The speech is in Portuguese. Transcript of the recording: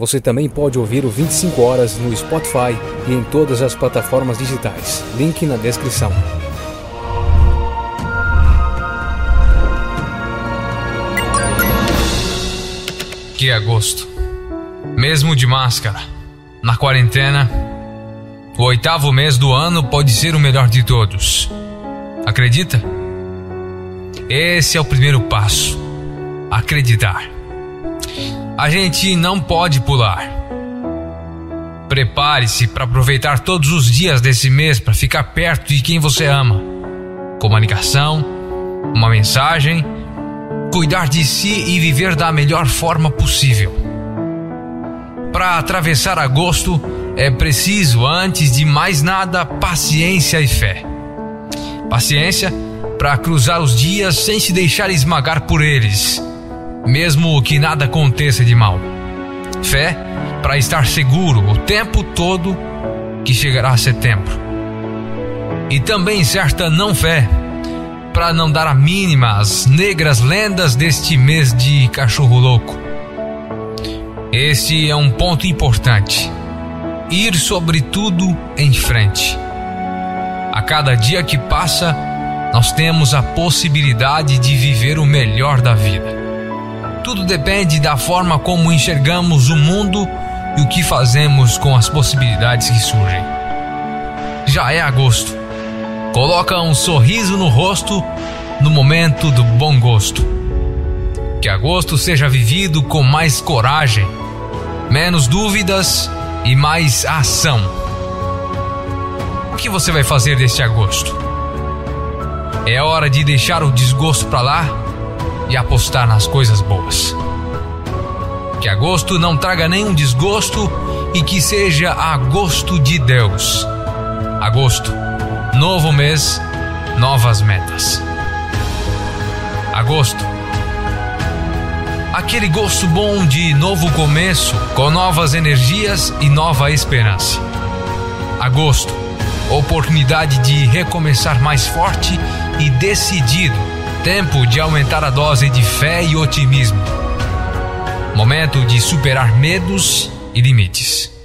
Você também pode ouvir o 25 Horas no Spotify e em todas as plataformas digitais. Link na descrição. Que agosto. Mesmo de máscara, na quarentena, o oitavo mês do ano pode ser o melhor de todos. Acredita? Esse é o primeiro passo. Acreditar. A gente não pode pular. Prepare-se para aproveitar todos os dias desse mês para ficar perto de quem você ama. Comunicação, uma mensagem, cuidar de si e viver da melhor forma possível. Para atravessar agosto, é preciso, antes de mais nada, paciência e fé. Paciência para cruzar os dias sem se deixar esmagar por eles mesmo que nada aconteça de mal. Fé para estar seguro o tempo todo que chegará setembro. E também certa não fé para não dar a mínima às negras lendas deste mês de cachorro louco. Esse é um ponto importante. Ir sobretudo em frente. A cada dia que passa, nós temos a possibilidade de viver o melhor da vida. Tudo depende da forma como enxergamos o mundo e o que fazemos com as possibilidades que surgem. Já é agosto. Coloca um sorriso no rosto no momento do bom gosto. Que agosto seja vivido com mais coragem, menos dúvidas e mais ação. O que você vai fazer deste agosto? É hora de deixar o desgosto para lá e apostar nas coisas boas. Que agosto não traga nenhum desgosto e que seja agosto de Deus. Agosto, novo mês, novas metas. Agosto, aquele gosto bom de novo começo, com novas energias e nova esperança. Agosto, oportunidade de recomeçar mais forte e decidido Tempo de aumentar a dose de fé e otimismo. Momento de superar medos e limites.